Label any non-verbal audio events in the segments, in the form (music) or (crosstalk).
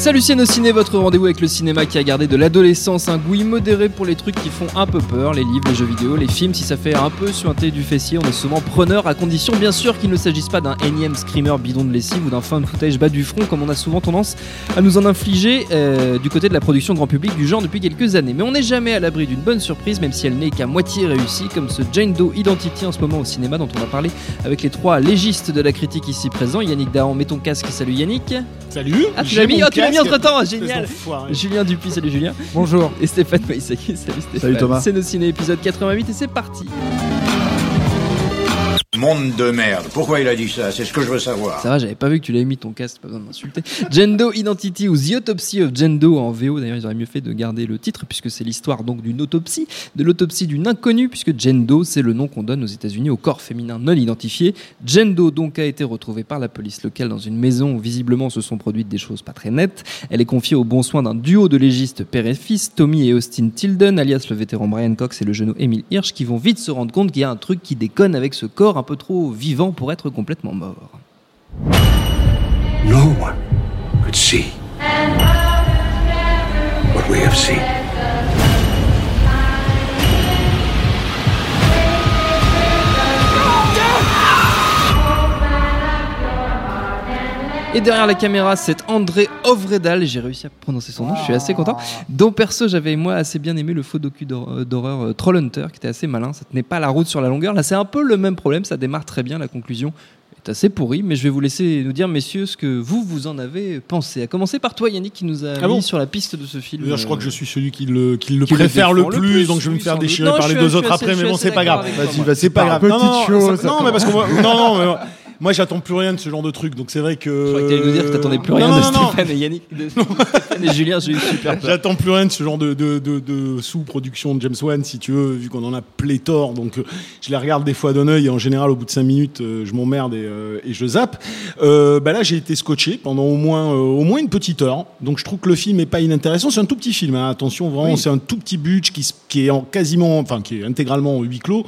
Salut Ciné, votre rendez-vous avec le cinéma qui a gardé de l'adolescence un goût immodéré pour les trucs qui font un peu peur, les livres, les jeux vidéo, les films, si ça fait un peu suinter du fessier, on est souvent preneur à condition bien sûr qu'il ne s'agisse pas d'un énième screamer bidon de lessive ou d'un fin footage bas du front comme on a souvent tendance à nous en infliger euh, du côté de la production grand public du genre depuis quelques années. Mais on n'est jamais à l'abri d'une bonne surprise même si elle n'est qu'à moitié réussie comme ce Jane Doe Identity en ce moment au cinéma dont on va parler avec les trois légistes de la critique ici présents. Yannick Dahan, mets ton casque, salut Yannick. Salut. Ah, tu l'as mis, oh, tu l'as mis entre temps, génial. Julien Dupuis, salut Julien. Bonjour. Et Stéphane Moïsaki, salut Stéphane. Salut Thomas. C'est nos ciné épisode 88 et c'est parti. Monde de merde. Pourquoi il a dit ça? C'est ce que je veux savoir. Ça va, j'avais pas vu que tu l'avais mis ton casque, pas besoin de m'insulter. Gendo Identity ou The Autopsy of Gendo en VO, d'ailleurs ils auraient mieux fait de garder le titre puisque c'est l'histoire donc d'une autopsie, de l'autopsie d'une inconnue puisque Gendo c'est le nom qu'on donne aux États-Unis au corps féminin non identifié. Gendo donc a été retrouvée par la police locale dans une maison où visiblement se sont produites des choses pas très nettes. Elle est confiée au bon soin d'un duo de légistes père et fils, Tommy et Austin Tilden, alias le vétéran Brian Cox et le genou Emile Hirsch, qui vont vite se rendre compte qu'il y a un truc qui déconne avec ce corps trop vivant pour être complètement mort. No one could see what we have seen. Et derrière la caméra, c'est André Ovredal, j'ai réussi à prononcer son nom, je suis assez content. Dont perso, j'avais moi assez bien aimé le faux docu euh, d'horreur euh, Trollhunter, qui était assez malin, ça tenait pas la route sur la longueur. Là, c'est un peu le même problème, ça démarre très bien, la conclusion est assez pourrie, mais je vais vous laisser nous dire, messieurs, ce que vous, vous en avez pensé. À commencer par toi, Yannick, qui nous a Ah mis sur la piste de ce film. Je crois que je suis celui qui le, qui le Qui le préfère le plus, plus, donc je vais me faire déchirer Non, par je les deux autres assez- après, mais bon, c'est pas grave. Vas-y, c'est pas grave. Petit Non, non, mais parce que moi, non, non, mais moi- j'attends plus rien de ce genre de truc, donc c'est vrai que. Je crois que t'allais nous dire que t'attendais plus rien Non, de non, non. Stéphane et Yannick. (laughs) De (laughs) Stéphane et Julien, j'ai eu super peur. J'attends plus rien de ce genre de, de, de, sous-production de James Wan, si tu veux, vu qu'on en a pléthore. Donc, euh, je les regarde des fois d'un œil et en général, au bout de cinq minutes, euh, je m'emmerde et, euh, et je zappe. Euh, bah là, j'ai été scotché pendant au moins, euh, au moins une petite heure. Donc, je trouve que le film est pas inintéressant. C'est un tout petit film, hein. attention, vraiment, Oui. c'est un tout petit budget qui, qui est en quasiment, enfin, qui est intégralement en huis clos,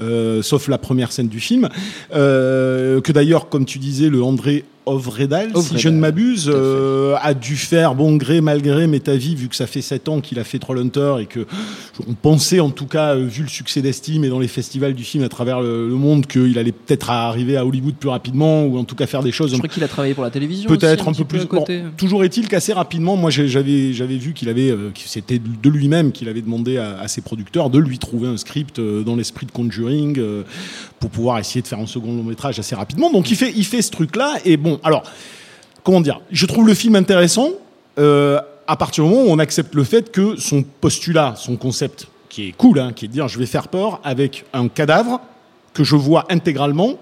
euh, sauf la première scène du film. Que d'ailleurs, comme tu disais, le André Ovredal, si je ne m'abuse, euh, a dû faire bon gré mal gré mais ta vie vu que ça fait 7 ans qu'il a fait Trollhunter et que on pensait en tout cas euh, vu le succès d'estime et dans les festivals du film à travers le, le monde qu'il allait peut-être arriver à Hollywood plus rapidement ou en tout cas faire des choses Je crois qu'il a travaillé pour la télévision. peut-être un peu plus côté. bon, toujours est-il qu'assez rapidement moi j'avais j'avais vu qu'il avait euh, c'était de lui-même qu'il avait demandé à, à ses producteurs de lui trouver un script euh, dans l'esprit de Conjuring pour pouvoir essayer de faire un second long métrage assez rapidement donc il fait il fait ce truc là et bon alors comment dire Je trouve le film intéressant euh, à partir du moment où on accepte le fait que son postulat, son concept, qui est cool, hein, qui est de dire je vais faire peur avec un cadavre que je vois intégralement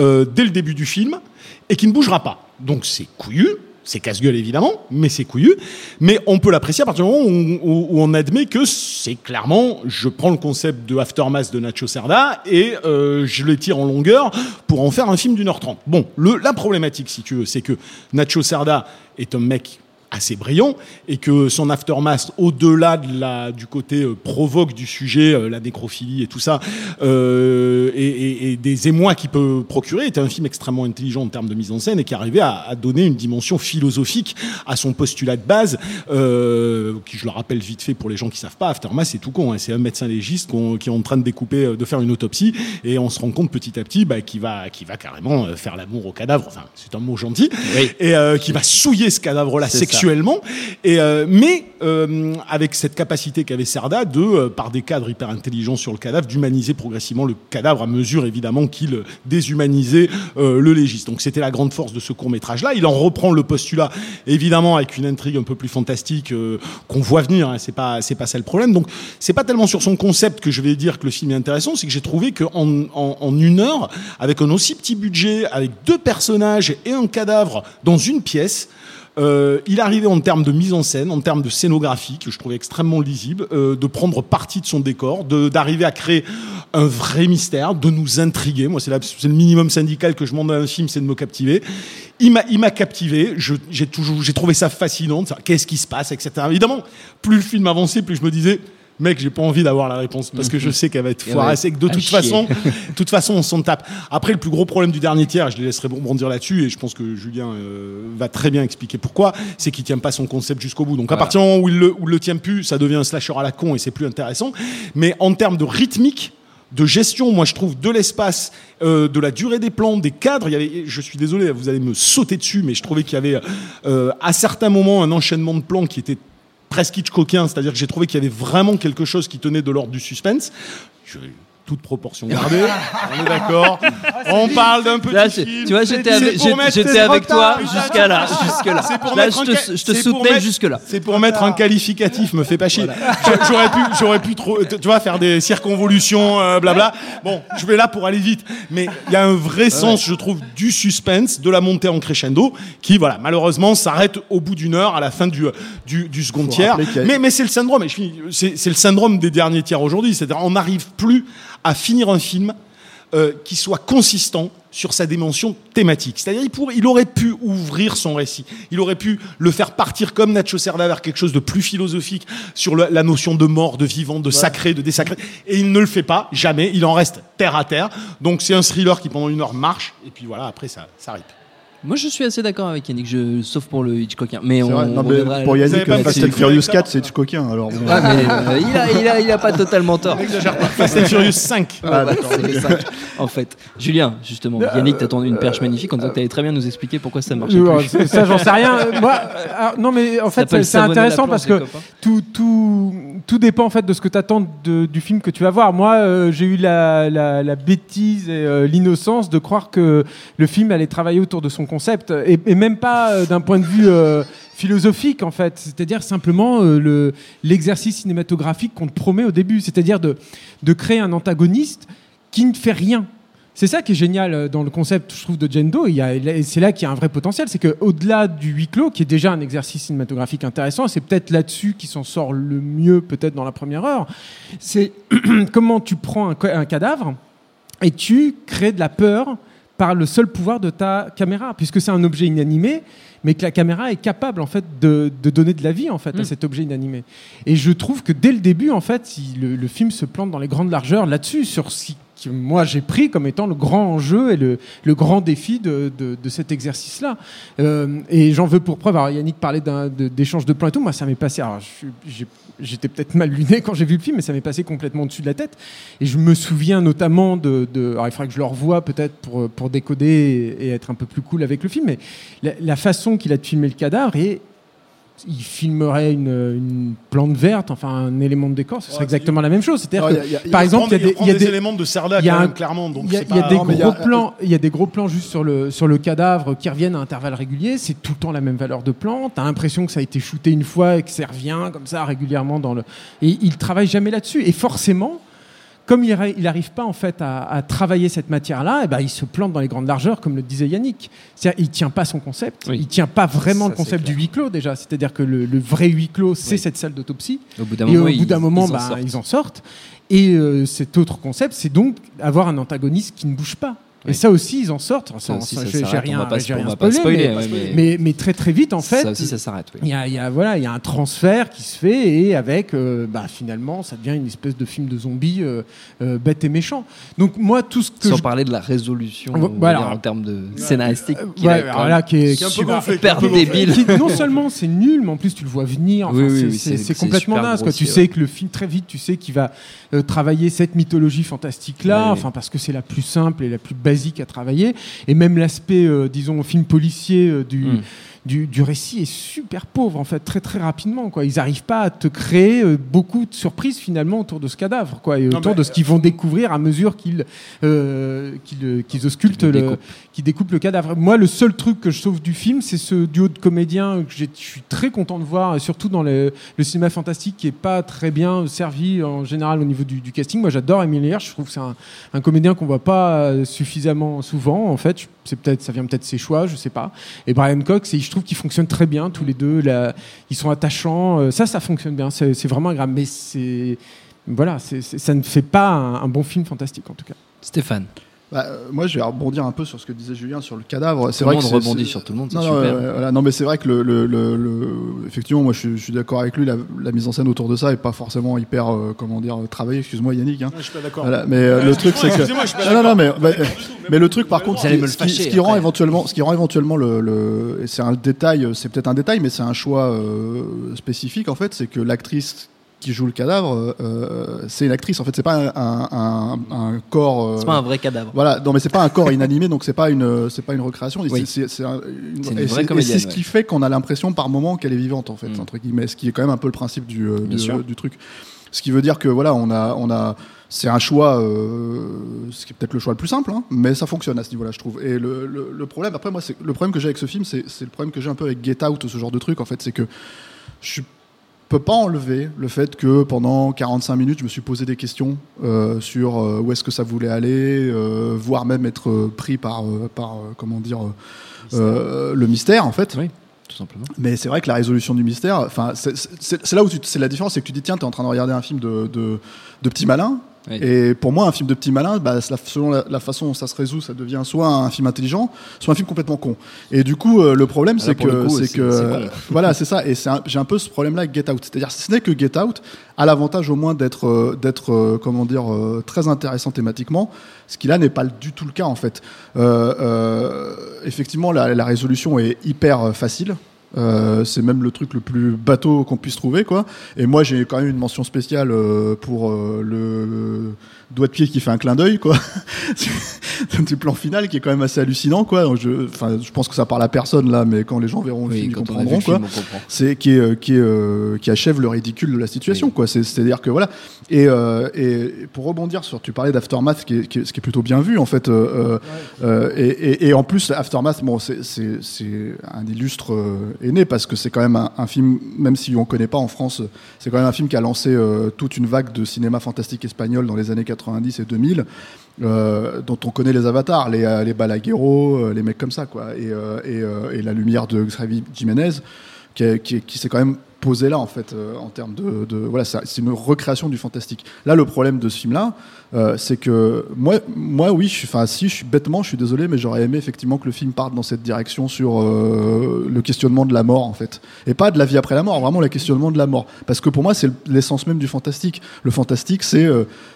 euh, dès le début du film et qui ne bougera pas. Donc c'est couillu. C'est casse-gueule évidemment, mais c'est couillu. Mais on peut l'apprécier à partir du moment où, on admet que c'est clairement, je prends le concept de Aftermath de Nacho Cerda et euh, je le tire en longueur pour en faire un film d'une heure trente. Bon, la problématique, si tu veux, c'est que Nacho Cerda est un mec assez brillant et que son aftermath, au-delà de la, du côté euh, provoque du sujet, euh, la nécrophilie et tout ça, euh, et, et- et des émois qu'il peut procurer, était un film extrêmement intelligent en termes de mise en scène et qui arrivait à, à donner une dimension philosophique à son postulat de base, euh, qui je le rappelle vite fait pour les gens qui savent pas, aftermath c'est tout con, hein, c'est un médecin légiste qu'on- qui est en train de découper, euh, de faire une autopsie et on se rend compte petit à petit bah, qu'il va, qu'il va carrément faire l'amour au cadavre, enfin c'est un mot gentil, et euh, qui va souiller ce cadavre-là C'est ça. sexuellement. Et euh, mais euh, avec cette capacité qu'avait Cerda de, euh, par des cadres hyper intelligents sur le cadavre, d'humaniser progressivement le cadavre à mesure évidemment qu'il déshumanisait le légiste. Donc c'était la grande force de ce court métrage-là. Il en reprend le postulat évidemment avec une intrigue un peu plus fantastique qu'on voit venir. Hein, c'est pas c'est pas ça le problème. Donc c'est pas tellement sur son concept que je vais dire que le film est intéressant, c'est que j'ai trouvé que en une heure, avec un aussi petit budget, avec deux personnages et un cadavre dans une pièce. Euh, il arrivait en termes de mise en scène, en termes de scénographie, que je trouvais extrêmement lisible, euh, de prendre partie de son décor, d'arriver à créer un vrai mystère, de nous intriguer. Moi, c'est le minimum syndical que je demande à un film, c'est de me captiver. Il m'a, captivé. J'ai trouvé ça fascinant. Qu'est-ce qui se passe, etc. Évidemment, plus le film avançait, plus je me disais. Mec, j'ai pas envie d'avoir la réponse parce que je sais qu'elle va être Et foirée. ouais, C'est que de toute façon, (laughs) de toute façon, on s'en tape. Après, le plus gros problème du dernier tiers, je les laisserai bondir là-dessus, et je pense que Julien euh, va très bien expliquer pourquoi, c'est qu'il tient pas son concept jusqu'au bout. Donc à Voilà. partir du moment où il le, où il le tient plus, ça devient un slasher à la con et c'est plus intéressant. Mais en termes de rythmique, de gestion, moi je trouve de l'espace, euh, de la durée des plans, des cadres. Il y avait, je suis désolé, vous allez me sauter dessus, mais je trouvais qu'il y avait euh, à certains moments un enchaînement de plans qui était presque Hitchcockien, c'est-à-dire que j'ai trouvé qu'il y avait vraiment quelque chose qui tenait de l'ordre du suspense. Toute proportion gardée, on est d'accord. (laughs) On parle d'un petit Là, film. tu vois, j'étais avec, j'étais toi jusqu'à là, jusque là. C'est pour Là, mettre je un te, je te soutenais jusque là. C'est pour mettre un qualificatif, me fait pas chier. Je- J'aurais pu, j'aurais pu trop, tu vois, faire des circonvolutions, euh, blabla. Bon, je vais là pour aller vite. Mais il y a un vrai sens, je trouve, du suspense, de la montée en crescendo, qui, voilà, malheureusement, s'arrête au bout d'une heure, à la fin du, du, du second tiers. a- Mais, mais c'est le syndrome, et je finis, c'est c'est le syndrome des derniers tiers aujourd'hui. C'est-à-dire, on n'arrive plus à finir un film euh, qui soit consistant sur sa dimension thématique. C'est-à-dire, il, pourrait- il aurait pu ouvrir son récit. Il aurait pu le faire partir comme Nacho Cerda vers quelque chose de plus philosophique sur le- la notion de mort, de vivant, de sacré, de désacré. Et il ne le fait pas, jamais. Il en reste terre à terre. Donc, c'est un thriller qui, pendant une heure, marche. Et puis voilà, après, ça, ça. Moi, je suis assez d'accord avec Yannick, je, sauf pour le Hitchcockien. Mais on, C'est vrai. Non, on mais reviendra pour Yannick, Fast and Furious coup 4, c'est Hitchcockien. Alors, bon. Ouais, mais, euh, il, a, il, a, il a pas totalement tort. Fast and Furious 5. Ah, cinq, en fait. Julien, justement, Yannick t'a tendu une perche magnifique en disant que t'allais très bien nous expliquer pourquoi ça marchait Euh, plus. ça, j'en sais rien. Euh, (laughs) Moi, euh, alors, non, mais en fait, c'est intéressant parce que tout, tout, tout dépend en fait de ce que tu attends du film que tu vas voir. Moi, euh, j'ai eu la, la, la bêtise et euh, l'innocence de croire que le film allait travailler autour de son concept et, même pas euh, d'un point de vue euh, philosophique en fait. C'est-à-dire simplement euh, le l'exercice cinématographique qu'on te promet au début, c'est-à-dire de, de créer un antagoniste qui ne fait rien. C'est ça qui est génial dans le concept, je trouve, de Jendo. Il y a- et c'est là qu'il y a un vrai potentiel. C'est qu'au-delà du huis clos, qui est déjà un exercice cinématographique intéressant, c'est peut-être là-dessus qui s'en sort le mieux, peut-être dans la première heure. C'est (clears throat) comment tu prends un, un cadavre et tu crées de la peur par le seul pouvoir de ta caméra, puisque c'est un objet inanimé, mais que la caméra est capable en fait de, de donner de la vie en fait à Mm. cet objet inanimé. Et je trouve que dès le début, en fait, il- le, le film se plante dans les grandes largeurs là-dessus, sur ce qui- que moi j'ai pris comme étant le grand enjeu et le, grand défi de, cet exercice-là. Euh, et j'en veux pour preuve. Alors Yannick parlait d'un- de- d'échange de, plans et tout. Moi, ça m'est passé. J'étais peut-être mal luné quand j'ai vu le film, mais ça m'est passé complètement au-dessus de la tête. Et je me souviens notamment de. de- alors, il faudrait que je le revoie peut-être pour, décoder et, être un peu plus cool avec le film. Mais la, la façon qu'il a de filmer le cadavre et il filmerait une, une plante verte, enfin un élément de décor, ce serait Ouais, exactement la même chose. C'est-à-dire Non, que, il y a- il y a- par exemple, il y a des, il y a des des- éléments de a quand même, clairement. Il y a, pas- des gros plans, il y a des gros plans juste sur le sur le cadavre qui reviennent à intervalles réguliers. C'est tout le temps la même valeur de plan. T'as l'impression que ça a été shooté une fois et que ça revient comme ça régulièrement dans le. Et il travaille jamais là-dessus. Et forcément, comme il n'arrive pas en fait à, à travailler cette matière-là, et ben il se plante dans les grandes largeurs, comme le disait Yannick. C'est-à-dire, il tient pas son concept. Oui. Il tient pas vraiment Ça, le concept du huis clos déjà. C'est-à-dire que le, le vrai huis clos, c'est Oui. cette salle d'autopsie. Au bout d'un Et moment, au ils- bout d'un moment, ils en bah, sortent. ils en sortent. Et euh, cet autre concept, c'est donc avoir un antagoniste qui ne bouge pas. Et ça aussi, ils en sortent. Ça ça s'arrête. rien, on va pas, j'ai on rien va pas spoiler, mais, ouais, mais, mais, mais très très vite, en fait, ça aussi, ça s'arrête. oui. il y a, il y a- voilà, il y a un transfert qui se fait et avec, euh, bah, finalement, ça devient une espèce de film de zombies euh, euh, bête et méchant. Donc moi, tout ce que Sans je... parler de la résolution Voilà. dire, en termes de scénaristique. qui Ouais, est, Qui est super- peu débile. qui- non seulement c'est nul, mais en plus tu le vois venir. Enfin, Oui, oui, c'est- complètement super naze. Quoi. Tu sais que le film très vite, tu sais qu'il va euh, travailler cette mythologie fantastique là, enfin parce que c'est la plus simple et la plus à travailler. Et même l'aspect, euh, disons, film policier euh, du. Mm. Du, du récit est super pauvre en fait très très rapidement quoi ils n'arrivent pas à te créer euh, beaucoup de surprises finalement autour de ce cadavre quoi et Non, autour de ce qu'ils vont découvrir à mesure qu'ils euh, qu'ils qu'ils auscultent Qu'ils le le, découpent. le cadavre. Moi, le seul truc que je sauve du film, c'est ce duo de comédiens que je suis très content de voir, surtout dans le, le cinéma fantastique qui est pas très bien servi en général au niveau du, du casting. Moi, j'adore Emile Hirsch. Je trouve que c'est un, un comédien qu'on voit pas euh, suffisamment souvent. En fait, Je- c'est peut-être, ça vient peut-être de ses choix, je sais pas. Et Brian Cox, et je trouve qu'ils fonctionnent très bien tous les deux. Ils sont attachants. Euh, ça, ça fonctionne bien. C'est vraiment agréable. Mais c'est voilà, ça ne fait pas un bon film fantastique en tout cas. Stéphane. Bah, euh, moi, je vais rebondir un peu sur ce que disait Julien sur le cadavre. C'est vrai que rebondit sur tout le monde, Non, non, super. ouais, voilà. non, mais c'est vrai que le, le- le- le- effectivement, moi, je, suis- je suis d'accord avec lui. La, la mise en scène autour de ça est pas forcément hyper, euh, comment dire, travaillée. Excuse-moi, Yannick. hein. Je suis pas d'accord. Voilà, mais euh, Euh, le truc, c'est que je suis pas non, non, non, mais, bah, mais le truc, par contre, ce qui, ce qui- fâcher ce qui rend après. éventuellement, ce qui rend éventuellement le, c'est un détail, c'est peut-être un détail, mais c'est un choix euh, spécifique en fait, c'est que l'actrice qui joue le cadavre, euh, c'est une actrice. En fait, c'est pas un, un- un- un corps. euh, C'est pas un vrai cadavre. voilà, non mais c'est pas un corps inanimé, donc c'est pas une, c'est pas une recréation. Oui. C'est- un- C'est ce qui ouais. fait qu'on a l'impression par moment qu'elle est vivante en fait, Mm. entre guillemets, ce qui est quand même un peu le principe du, euh, du, truc. Ce qui veut dire que voilà, on a, on a, c'est un choix, euh, ce qui est peut-être le choix le plus simple, hein, mais ça fonctionne à ce niveau-là, je trouve. Et le, le- le problème, après moi, c'est le problème que j'ai avec ce film, c'est le problème que j'ai un peu avec Get Out, ce genre de truc. En fait, c'est que je peux pas enlever le fait que pendant 45 minutes, je me suis posé des questions euh, sur euh, où est-ce que ça voulait aller, euh, voire même être pris par, par comment dire, le mystère en fait. Oui, tout simplement. Mais c'est vrai que la résolution du mystère, enfin, c'est- là où tu- c'est la différence, c'est que tu dis tiens, t'es en train de regarder un film de, de, de petit malin. Oui. Et pour moi, un film de petit malin, bah, selon la, la façon dont ça se résout, ça devient soit un film intelligent, soit un film complètement con. Et du coup, euh, le problème, Ah, c'est que, c'est que, (laughs) voilà, c'est ça. Et j'ai un peu ce problème-là avec Get Out. C'est-à-dire, si ce n'est que Get Out a l'avantage au moins d'être, euh, d'être, euh, comment dire, très intéressant thématiquement, ce qui là n'est pas du tout le cas en fait. Euh, euh, effectivement, la, la résolution est hyper facile. Euh, c'est même le truc le plus bateau qu'on puisse trouver, quoi. Et moi, j'ai quand même une mention spéciale euh, pour euh, le doigt de pied qui fait un clin d'œil, quoi. (laughs) c'est du plan final qui est quand même assez hallucinant, quoi. Donc, je, enfin, je pense que ça parle à personne là, mais quand les gens verront le Oui, film, ils comprendront, quoi c'est qui est, euh, qui est, euh, qui achève le ridicule de la situation Oui. quoi c'est c'est à dire que voilà et, euh, et pour rebondir sur tu parlais d'aftermath qui ce qui est plutôt bien vu en fait euh, et, et, et en plus aftermath bon c'est un illustre aîné parce que c'est quand même un, un film même si on connaît pas en France c'est quand même un film qui a lancé toute une vague de cinéma fantastique espagnol dans les années 90 et 2000 euh, dont on connaît les avatars, les, euh, les Balaguerro, euh, les mecs comme ça, quoi, et, et, la lumière de Xavier Jiménez, qui, qui, qui s'est quand même posé là, en fait, euh, en termes de, voilà, c'est une recréation du fantastique. Là, le problème de ce film-là, euh, c'est que moi, moi, oui, je enfin, si, je suis bêtement, je suis désolé, mais j'aurais aimé effectivement que le film parte dans cette direction sur euh, le questionnement de la mort, en fait, et pas de la vie après la mort, vraiment le questionnement de la mort, parce que pour moi, c'est l'essence même du fantastique. Le fantastique, c'est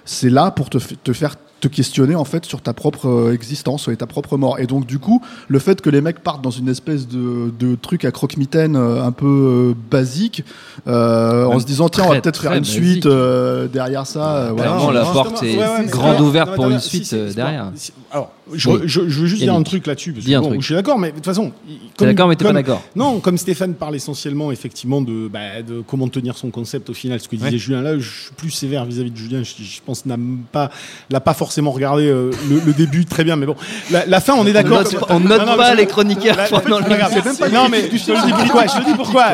c'est là pour te, te faire te questionner en fait sur ta propre euh, existence et ta propre mort. Et donc du coup, le fait que les mecs partent dans une espèce de, de truc à croque-mitaine euh, un peu euh, basique, euh, en se disant tiens on va peut-être faire une basique. suite euh, derrière ça. euh, voilà. Clairement, la porte est ouais, ouais, mais grande ouverte pour une suite si, derrière. si- Alors, je, Oui. je- je veux juste dire un truc là-dessus. parce que bon. Je suis d'accord, mais de toute façon. il- T'es comme- d'accord, mais t'es pas comme- d'accord. Non, comme Stéphane parle essentiellement effectivement de, bah, de comment tenir son concept au final, ce que disait Ouais. Julien là, je suis plus sévère vis-à-vis de Julien. Je, je pense n'a pas, l'a pas forcément regardé euh, le, le début très bien, mais bon, la, la fin, on est d'accord. on note Non, pas les chroniqueurs La- le même pas non mais je te dis pourquoi je te dis pourquoi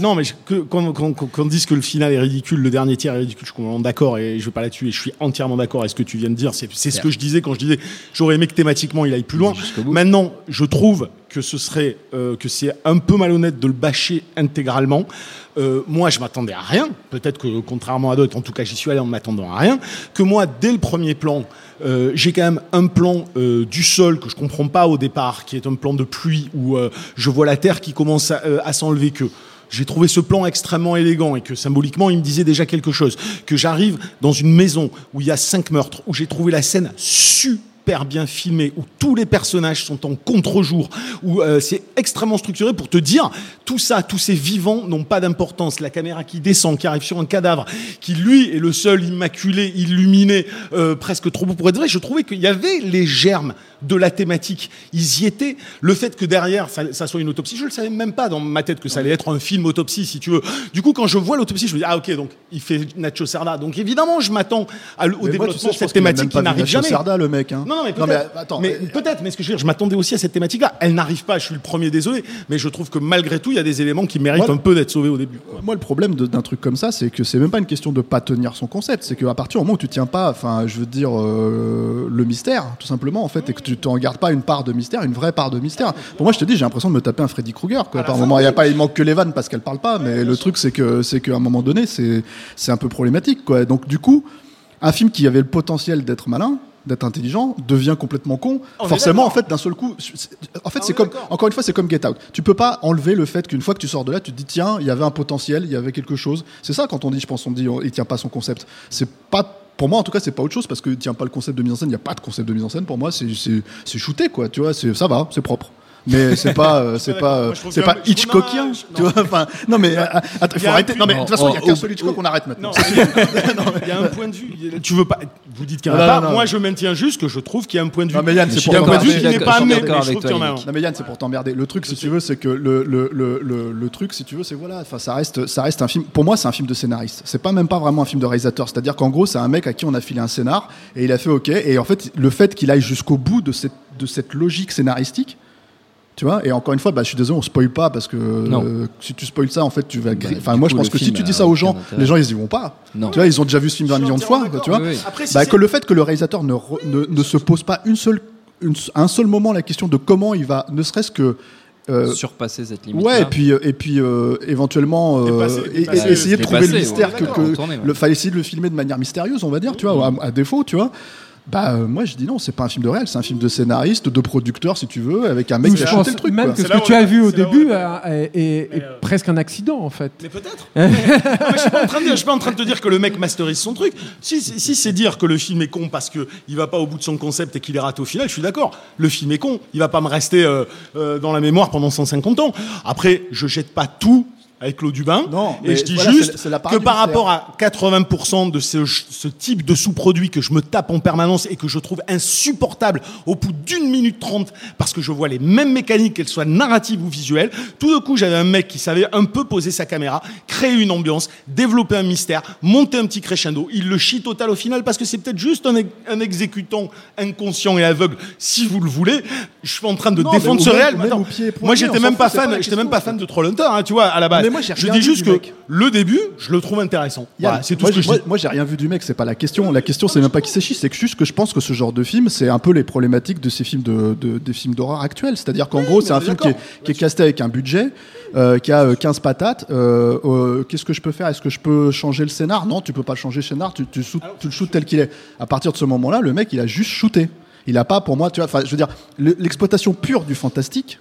non mais je- que- qu'on qu'on- qu'on- qu'on dise que le final est ridicule le dernier tiers est ridicule je suis complètement d'accord et je vais pas là-dessus et je suis entièrement d'accord avec ce que tu viens de dire c'est ce que je disais quand je disais j'aurais aimé que thématiquement il aille plus loin maintenant je trouve que ce serait euh, que c'est un peu malhonnête de le bâcher intégralement Euh, moi je m'attendais à rien peut-être que contrairement à d'autres en tout cas j'y suis allé en m'attendant à rien que moi dès le premier plan euh, j'ai quand même un plan euh, du sol que je comprends pas au départ, qui est un plan de pluie où euh, je vois la terre qui commence à, euh, à s'enlever. Que j'ai trouvé ce plan extrêmement élégant et que symboliquement il me disait déjà quelque chose. Que j'arrive dans une maison où il y a cinq meurtres, où j'ai trouvé la scène super bien filmée, où tous les personnages sont en contre-jour, où euh, c'est extrêmement structuré pour te dire tout ça, tous ces vivants n'ont pas d'importance. La caméra qui descend, qui arrive sur un cadavre, qui lui est le seul immaculé, illuminé, euh, presque trop beau pour être vrai. Je trouvais qu'il y avait les germes de la thématique. Ils y étaient. Le fait que derrière ça, ça soit une autopsie, je le savais même pas dans ma tête que ça allait être un film autopsie, si tu veux. Du coup, quand je vois l'autopsie, je me dis ah ok, donc il fait Nacho Cerda. Donc évidemment, je m'attends au Mais moi, développement tu sais, de cette thématique qui n'arrive Nacho jamais. Cerda, le mec. Hein. Non, non, mais peut-être. mais attends, mais peut-être, mais ce que je veux dire, je m'attendais aussi à cette thématique-là. Elle n'arrive pas, je suis le premier désolé, mais je trouve que malgré tout, il y a des éléments qui méritent Moi, un peu d'être sauvés au début. quoi. Moi, le problème d'un truc comme ça, c'est que c'est même pas une question de pas tenir son concept. C'est qu'à partir du moment où tu tiens pas, enfin, je veux dire, euh, le mystère, tout simplement, en fait, et que tu tu t'en gardes pas une part de mystère, une vraie part de mystère. Pour moi, je te dis, j'ai l'impression de me taper un Freddy Krueger. Quoi. Par moment, il y a pas, il manque que les vannes parce qu'elle parle pas, mais le truc, c'est que, c'est qu'à un moment donné, c'est, c'est un peu problématique, quoi. Donc, du coup, un film qui avait le potentiel d'être malin, d'être intelligent, devient complètement con. On Forcément, en fait, d'un seul coup, en fait, Ah, c'est comme, encore une fois, c'est comme Get Out. Tu peux pas enlever le fait qu'une fois que tu sors de là, tu te dis, tiens, il y avait un potentiel, il y avait quelque chose. C'est ça quand on dit, je pense, on dit, il tient pas son concept. C'est pas, pour moi, en tout cas, c'est pas autre chose parce que tient pas le concept de mise en scène. Il y a pas de concept de mise en scène. Pour moi, c'est, c'est, c'est shooté, quoi. Tu vois, ça va, c'est propre. Mais c'est pas, euh, c'est pas, euh, c'est pas Hitchcockien, tu vois. Enfin, non mais euh, il y faut arrêter. Non mais de toute façon, il y a Oh, qu'un oh, seul Hitchcock, on arrête maintenant. (laughs) Non, il y a un point de vue. Tu veux pas. Vous dites qu'il y en a pas. Moi, je maintiens juste que je trouve qu'il y a un point de vue. Non, mais Yann, c'est Je suis pour Il y a un point de vue qui n'est pas amené. je trouve qu'il y en a un. Non mais Yann, c'est pour t'emmerder. Le truc, si tu veux, c'est que le, le truc, si tu veux, c'est voilà, enfin ça reste, ça reste un film. Pour moi, c'est un film de scénariste. C'est pas même pas vraiment un film de réalisateur. C'est-à-dire qu'en gros, c'est un mec à qui on a filé un scénar et il a fait OK. Et en fait, le fait qu'il aille jusqu'au bout de cette, de cette logique scénaristique. Tu vois, et encore une fois, bah, je suis désolé, on spoil pas parce que euh, si tu spoil ça, en fait, tu vas. Bah, Enfin, moi, coup, je pense que si tu dis a ça aux gens, les gens ils y vont pas. Non. Tu vois, ils ont déjà vu ce film Je un suis million de fois. Tu vois, Oui, oui. Après, si bah, que le fait que le réalisateur ne, re- ne, ne se pose pas une seule, une- un seul moment la question de comment il va, ne serait-ce que euh, Surpasser cette limite. Ouais, et puis, euh, et puis euh, éventuellement euh, Dépasser, et- et dépasser, essayer de trouver dépasser, le mystère ouais, que, ouais. le fallait essayer de le filmer de manière mystérieuse, on va dire, tu vois, à, à défaut, tu vois. Bah euh, moi je dis non, c'est pas un film de réel, c'est un film de scénariste, de producteur si tu veux, avec un mec qui a pense le truc. même quoi. que ce que tu as vu au début est- euh, est, est- est euh, presque un accident en fait. Mais peut-être. (laughs) Je suis pas en train de dire, je suis pas en train de te dire que le mec masterise son truc. Si, si, si c'est dire que le film est con parce que il va pas au bout de son concept et qu'il est raté au final, je suis d'accord. Le film est con. Il va pas me rester euh, euh, dans la mémoire pendant 150 ans. Après, je jette pas tout avec l'eau du bain. Non, et je dis voilà, juste que par rapport à 80% de ce, ce type de sous-produit que je me tape en permanence et que je trouve insupportable au bout d'une minute trente parce que je vois les mêmes mécaniques, qu'elles soient narratives ou visuelles, tout d'un coup j'avais un mec qui savait un peu poser sa caméra, créer une ambiance, développer un mystère, monter un petit crescendo. Il le chie total au final parce que c'est peut-être juste un, ex- un exécutant inconscient et aveugle, si vous le voulez. Je suis en train de Non, défendre ce réel. moi j'étais même pas fan, j'étais même pas de Trollhunter, hein, tu vois, à la base. Moi, je dis juste que mec. le début, je le trouve intéressant. Voilà, c'est tout moi, ce que je dis. moi, j'ai rien vu du mec, c'est pas la question. La question c'est même pas qui c'est chiche, c'est juste que je pense que ce genre de film, c'est un peu les problématiques de ces films de, de- des films d'horreur actuels. C'est-à-dire qu'en gros, c'est un film qui est, d'accord. qui est casté avec un budget, euh, qui a euh, 15 patates. Euh, euh, Qu'est-ce que je peux faire? Est-ce que je peux changer le scénar? Non, tu peux pas changer le scénar, tu, tu, shoot- tu le shootes tel qu'il est. À partir de ce moment-là, le mec, il a juste shooté. Il a pas, pour moi, tu vois, enfin, je veux dire, le- l'exploitation pure du fantastique,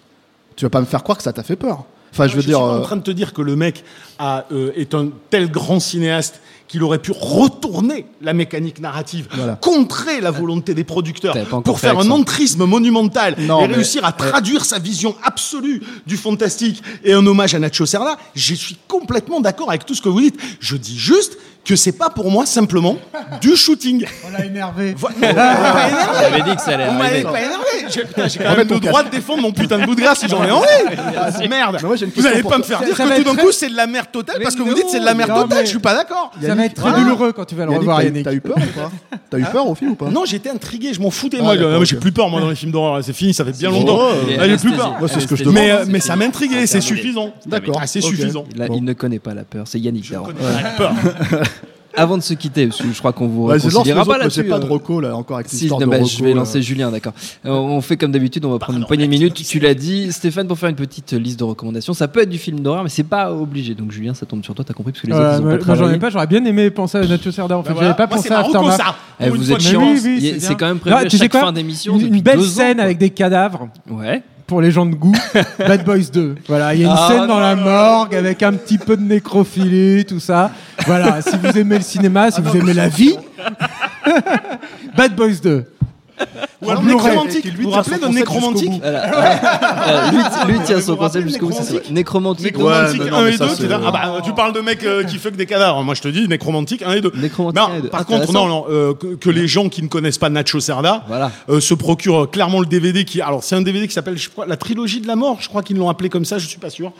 tu vas pas me faire croire que ça t'a fait peur. Enfin, je veux suis dire. pas euh, en train de te dire que le mec a, euh, est un tel grand cinéaste qu'il aurait pu retourner la mécanique narrative, Voilà. contrer la volonté des producteurs pour faire un entrisme monumental Non, et mais- réussir à traduire sa vision absolue du fantastique et un hommage à Nacho Serra. Je suis complètement d'accord avec tout ce que vous dites. Je dis juste que c'est pas pour moi simplement du shooting. (laughs) On l'a énervé. M'avez pas (laughs) énervé. J'avais dit que ça allait m'avez arriver. pas énervé. J'ai putain, j'ai quand Remets même ton le droit de défendre mon putain de bout de grâce si j'en ai envie. Merde. Mais moi, j'ai une Vous question allez pour pas me toi. faire dire Ça que tout être d'un très- coup c'est de la merde totale parce que vous non, dites c'est de la merde non, totale. mais- Je suis pas d'accord. Ça va être très Voilà. douloureux quand tu vas le Yannick, revoir, t'as eu- Yannick. t'as eu peur ou pas (laughs) T'as eu peur au film ou pas Non, j'étais intrigué, je m'en foutais. Ah, moi, d'accord, moi, j'ai ok. plus peur moi dans les films d'horreur. C'est fini, ça fait bien bon. longtemps. Il est Ah, j'ai plus peur. Moi, c'est ce que je demande. Mais, euh, mais ça m'intriguait, c'est suffisant. D'accord. Ah, c'est ok. suffisant. Bon. il ne connaît pas la peur. C'est Yannick Daron. Peur. Avant de se quitter, parce que je crois qu'on vous réconciliera autres, pas là-dessus. j'ai pas de euh, reco là encore avec Si, de bah, reco, je vais là. lancer Julien, d'accord. Euh, on fait comme d'habitude, on va prendre une poignée de minutes. Tu l'as dit, Stéphane, pour faire une petite liste de recommandations. Ça peut être du film d'horreur, mais c'est pas obligé. Donc Julien, ça tombe sur toi, t'as compris parce que les Euh, autres ils ont pas j'en ai pas, j'aurais bien aimé penser à Nacho Cerda en fait. Bah voilà. J'avais pas pensé à Aftermath. ça. Eh, vous êtes de chiant. c'est quand même prévu chaque quoi fin d'émission. Une, belle scène avec des cadavres Ouais. Pour les gens de goût. (laughs) Bad Boys 2. Voilà, il y a une Ah, scène dans non, la morgue avec un petit peu de nécrophilie, tout ça. Voilà, si vous aimez le cinéma, Ah si vous aimez la vie. (laughs) Bad Boys 2. Ou alors nécromantique. Qui, lui, Vous rappelez de nécromantique. Voilà. Euh, lui, lui tient son concept jusqu'au bout. Nécromantique. Nécromantique Ouais, mais non, 1 mais et ça, 2, c'est- tu dis, ah bah, tu parles de mecs euh, qui fuck des cadavres. Moi, je te dis, nécromantique 1 et 2. Nécromantique Non, 1 et 2. par contre, non, non, euh, que, que les gens qui ne connaissent pas Nacho Cerda Voilà. euh, se procurent clairement le DVD qui, alors c'est un DVD qui s'appelle, je crois, la trilogie de la mort. Je crois qu'ils l'ont appelé comme ça, je suis pas sûr.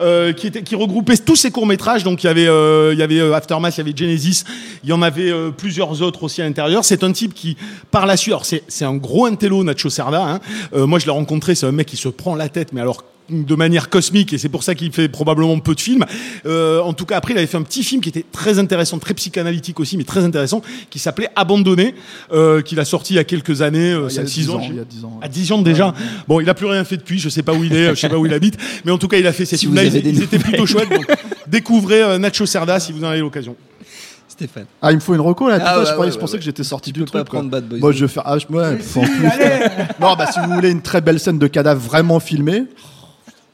Euh, qui était, qui regroupait tous ces courts métrages. Donc il y avait, euh, il y avait Aftermath, il y avait Genesis, il y en avait euh, plusieurs autres aussi à l'intérieur. C'est un type qui, par la suite, alors c'est, c'est un gros intello Nacho Cerda. Hein. Euh, moi, je l'ai rencontré, c'est un mec qui se prend la tête, mais alors de manière cosmique et c'est pour ça qu'il fait probablement peu de films. Euh, en tout cas, après, il avait fait un petit film qui était très intéressant, très psychanalytique aussi, mais très intéressant, qui s'appelait Abandonné, euh, qu'il a sorti il y a quelques années, euh, Il y a 5-6 10 ans. ans, il y a 10 ans, ouais. À 10 ans déjà. Bon, il a plus rien fait depuis, je sais pas où il est, (laughs) je sais pas où il habite, mais en tout cas, il a fait ces Si films-là, ils, ils étaient plutôt chouettes. Donc, découvrez euh, Nacho Cerda si vous en avez l'occasion. Stéphane. Ah, il me faut une reco là. Ah, ouais, je croyais, ouais, je pensais ouais. que j'étais sorti Tu du peux pas truc. quoi. prendre Bad Boys Moi, 2. je vais faire. Ah, je- ouais, (laughs) faut en plus. non, bah si vous voulez une très belle scène de cadavre vraiment filmée,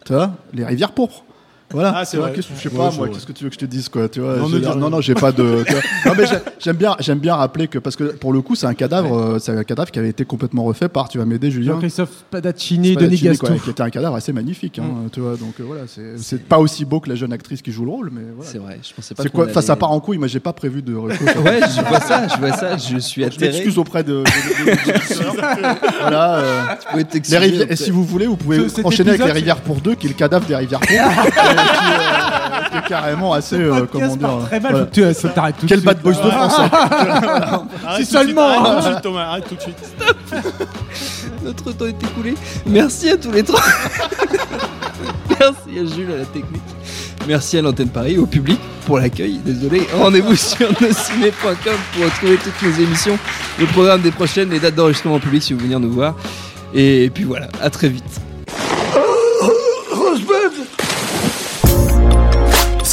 tu vois, les rivières pourpres. Voilà. Ah, c'est vrai. qu'est-ce que je sais pas, moi, qu'est-ce que tu veux que je te dise, quoi, tu vois Non, je non, non, j'ai pas de. tu vois. non, mais j'ai- j'aime bien, j'aime bien rappeler que parce que pour le coup, c'est un cadavre, euh, c'est un cadavre qui avait été complètement refait par, tu vas m'aider, Julien. Jean-Christophe Spadaccini, Spadaccini, Denis Gaston. quoi, qui était un cadavre assez magnifique, hein, tu vois. Donc euh, voilà, c'est c'est pas aussi beau que la jeune actrice qui joue le rôle, mais voilà. C'est vrai, je pensais pas C'est qu'on quoi Enfin, ça allait- part en couille, mais j'ai pas prévu de reco. Ouais, je vois ça, je vois ça, je suis Je atterré. m'excuse auprès de. de- de- de- de- voilà. euh, Tu pouvais les t'excuser rivières, et si vous voulez, vous pouvez Ce- cet enchaîner avec les rivières pour deux, qui est le cadavre des rivières pour. euh, qui, euh, est carrément assez. euh, comment dire. part très mal, voilà. tu ça t'arrête tout de Quel bad boys de France hein. (laughs) (laughs) Suite, seulement, Arrête hein. tout de suite, Thomas, arrête tout de suite. Notre temps est écoulé. Merci à tous les trois. (laughs) Merci à Jules à la technique. Merci à l'antenne Paris, au public pour l'accueil. Désolé. Rendez-vous sur nosciné.com pour retrouver toutes nos émissions, le programme des prochaines, les dates d'enregistrement en public si vous venez nous voir. Et puis voilà, à très vite.